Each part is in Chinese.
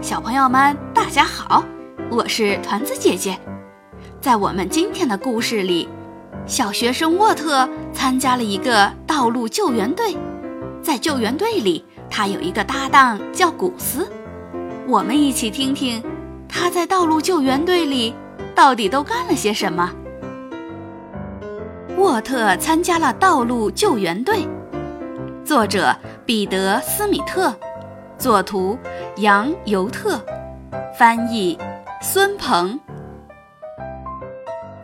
小朋友们，大家好，我是团子姐姐。在我们今天的故事里，小学生沃特参加了一个道路救援队。在救援队里，他有一个搭档叫古斯。我们一起听听他在道路救援队里到底都干了些什么。沃特参加了道路救援队。作者：彼得·斯米特。作图杨尤特，翻译孙鹏。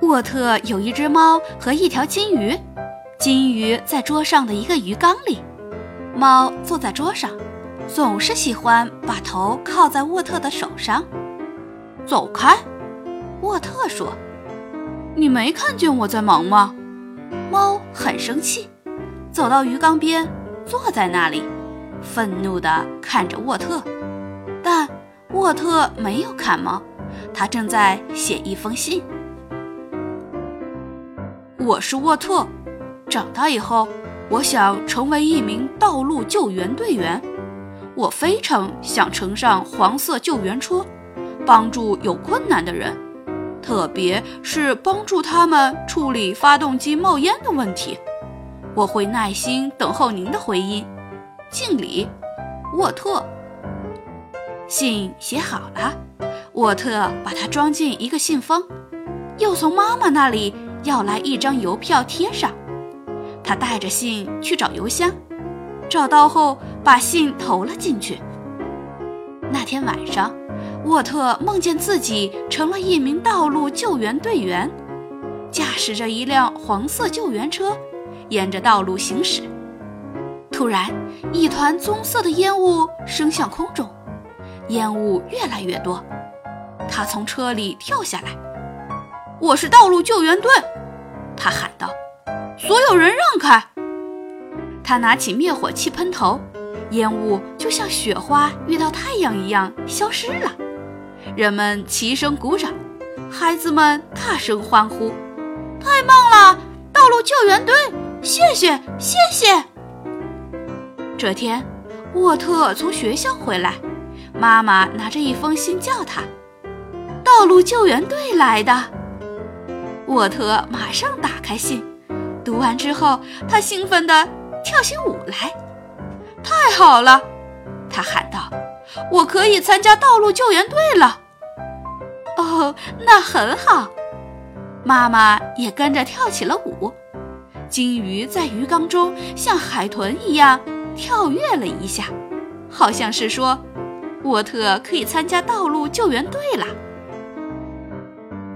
沃特有一只猫和一条金鱼，金鱼在桌上的一个鱼缸里，猫坐在桌上，总是喜欢把头靠在沃特的手上。走开，沃特说：“你没看见我在忙吗？”猫很生气，走到鱼缸边，坐在那里。愤怒地看着沃特，但沃特没有看猫，他正在写一封信。我是沃特，长大以后，我想成为一名道路救援队员。我非常想乘上黄色救援车，帮助有困难的人，特别是帮助他们处理发动机冒烟的问题。我会耐心等候您的回音。敬礼，沃特。信写好了，沃特把它装进一个信封，又从妈妈那里要来一张邮票贴上。他带着信去找邮箱，找到后把信投了进去。那天晚上，沃特梦见自己成了一名道路救援队员，驾驶着一辆黄色救援车，沿着道路行驶。突然，一团棕色的烟雾升向空中，烟雾越来越多。他从车里跳下来。“我是道路救援队！”他喊道，“所有人让开！”他拿起灭火器喷头，烟雾就像雪花遇到太阳一样消失了。人们齐声鼓掌，孩子们大声欢呼：“太棒了！道路救援队，谢谢，谢谢！”这天，沃特从学校回来，妈妈拿着一封信叫他：“道路救援队来的。”沃特马上打开信，读完之后，他兴奋地跳起舞来。“太好了！”他喊道，“我可以参加道路救援队了。”哦，那很好。妈妈也跟着跳起了舞。金鱼在鱼缸中像海豚一样。跳跃了一下，好像是说，沃特可以参加道路救援队了。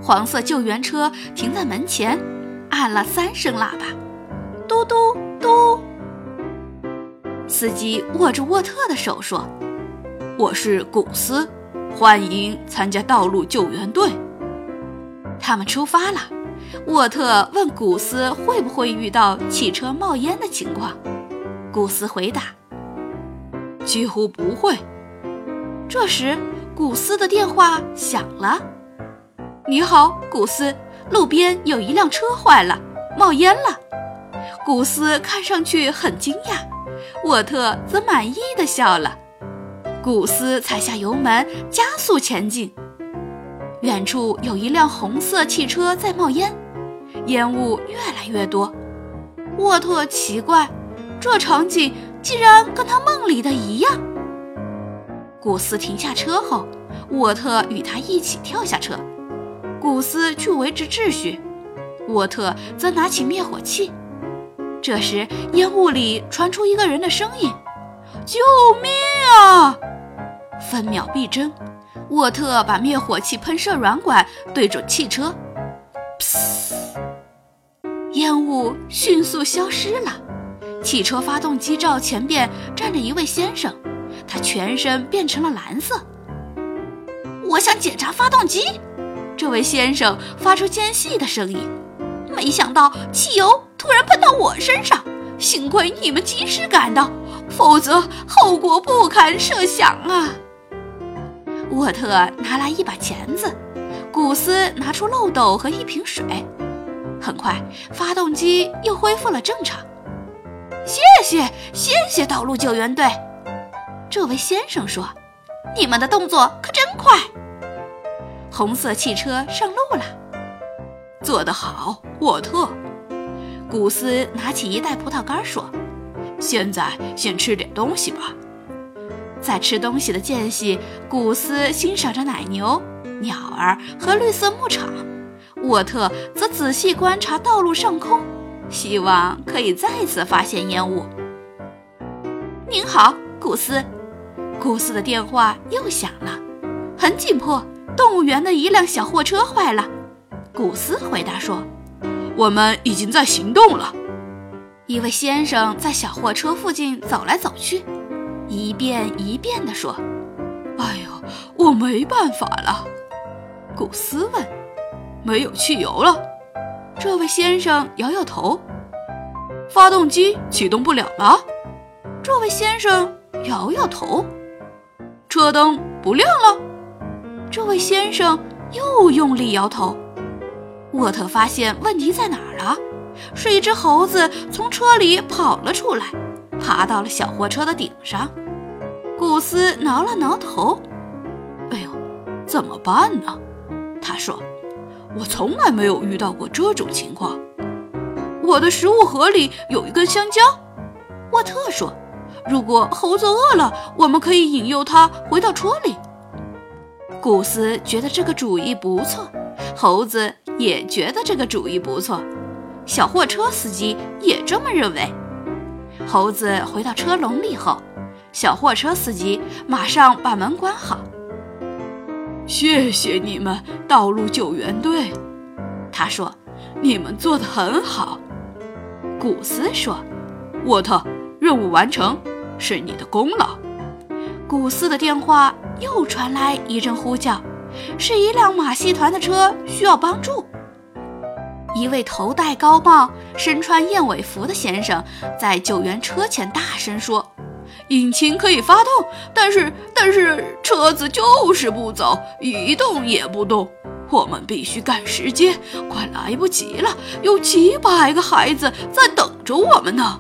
黄色救援车停在门前，按了三声喇叭，嘟嘟嘟。司机握着沃特的手说：“我是古斯，欢迎参加道路救援队。”他们出发了。沃特问古斯会不会遇到汽车冒烟的情况。古斯回答：“几乎不会。”这时，古斯的电话响了。“你好，古斯，路边有一辆车坏了，冒烟了。”古斯看上去很惊讶，沃特则满意的笑了。古斯踩下油门，加速前进。远处有一辆红色汽车在冒烟，烟雾越来越多。沃特奇怪。这场景竟然跟他梦里的一样。古斯停下车后，沃特与他一起跳下车。古斯去维持秩序，沃特则拿起灭火器。这时，烟雾里传出一个人的声音：“救命啊！”分秒必争，沃特把灭火器喷射软管对准汽车，噗！烟雾迅速消失了。汽车发动机罩前边站着一位先生，他全身变成了蓝色。我想检查发动机，这位先生发出尖细的声音。没想到汽油突然喷到我身上，幸亏你们及时赶到，否则后果不堪设想啊！沃特拿来一把钳子，古斯拿出漏斗和一瓶水。很快，发动机又恢复了正常。谢谢，谢谢道路救援队。这位先生说：“你们的动作可真快。红色汽车上路了，做得好，沃特。古斯拿起一袋葡萄干说：“现在先吃点东西吧。”在吃东西的间隙，古斯欣赏着奶牛、鸟儿和绿色牧场。沃特则仔细观察道路上空，希望可以再次发现烟雾。您好，古斯。古斯的电话又响了，很紧迫。动物园的一辆小货车坏了。古斯回答说：“我们已经在行动了。”一位先生在小货车附近走来走去。一遍一遍地说：“哎呦，我没办法了。”古斯问：“没有汽油了？”这位先生摇摇头：“发动机启动不了了。”这位先生摇摇头：“车灯不亮了。”这位先生又用力摇头。沃特发现问题在哪儿了，是一只猴子从车里跑了出来。爬到了小货车的顶上，古斯挠了挠头。“哎呦，怎么办呢？”他说，“我从来没有遇到过这种情况。”我的食物盒里有一根香蕉，沃特说：“如果猴子饿了，我们可以引诱它回到车里。”古斯觉得这个主意不错，猴子也觉得这个主意不错，小货车司机也这么认为。猴子回到车笼里后，小货车司机马上把门关好。谢谢你们，道路救援队，他说：“你们做得很好。”古斯说：“沃特，任务完成，是你的功劳。”古斯的电话又传来一阵呼叫，是一辆马戏团的车需要帮助。一位头戴高帽、身穿燕尾服的先生在救援车前大声说：“引擎可以发动，但是但是车子就是不走，一动也不动。我们必须赶时间，快来不及了！有几百个孩子在等着我们呢。”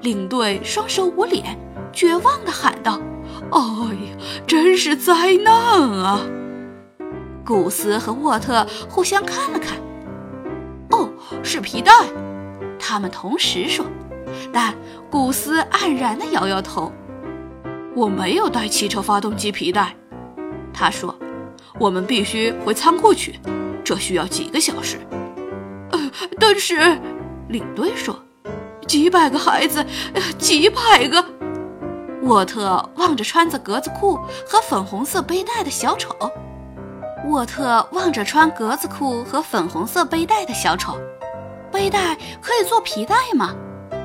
领队双手捂脸，绝望地喊道：“哎呀，真是灾难啊！”古斯和沃特互相看了看。哦，是皮带，他们同时说。但古斯黯然地摇摇头：“我没有带汽车发动机皮带。”他说：“我们必须回仓库去，这需要几个小时。”呃，但是，领队说：“几百个孩子，几百个。”沃特望着穿着格子裤和粉红色背带的小丑。沃特望着穿格子裤和粉红色背带的小丑，背带可以做皮带吗？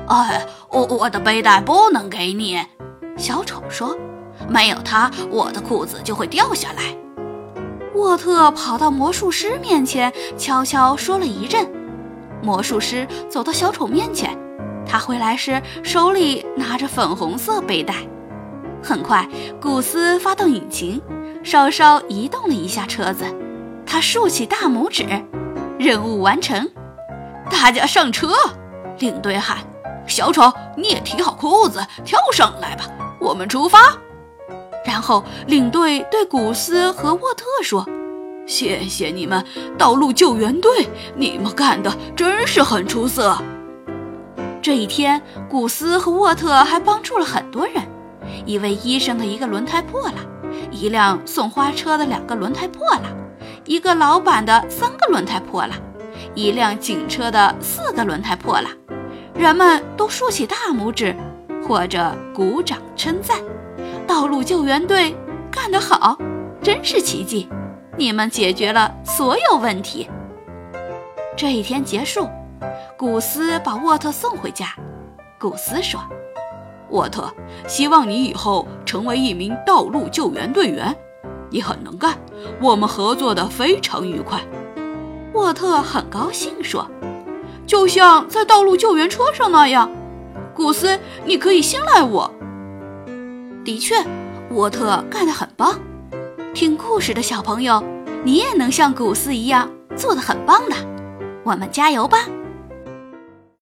哎，我我的背带不能给你。小丑说：“没有它，我的裤子就会掉下来。”沃特跑到魔术师面前，悄悄说了一阵。魔术师走到小丑面前，他回来时手里拿着粉红色背带。很快，古斯发动引擎。稍稍移动了一下车子，他竖起大拇指，任务完成。大家上车，领队喊：“小丑，你也提好裤子，跳上来吧，我们出发。”然后领队对古斯和沃特说：“谢谢你们，道路救援队，你们干的真是很出色。”这一天，古斯和沃特还帮助了很多人。一位医生的一个轮胎破了。一辆送花车的两个轮胎破了，一个老板的三个轮胎破了，一辆警车的四个轮胎破了。人们都竖起大拇指，或者鼓掌称赞。道路救援队干得好，真是奇迹！你们解决了所有问题。这一天结束，古斯把沃特送回家。古斯说。沃特，希望你以后成为一名道路救援队员。你很能干，我们合作的非常愉快。沃特很高兴说：“就像在道路救援车上那样。”古斯，你可以信赖我。的确，沃特干得很棒。听故事的小朋友，你也能像古斯一样做得很棒的。我们加油吧！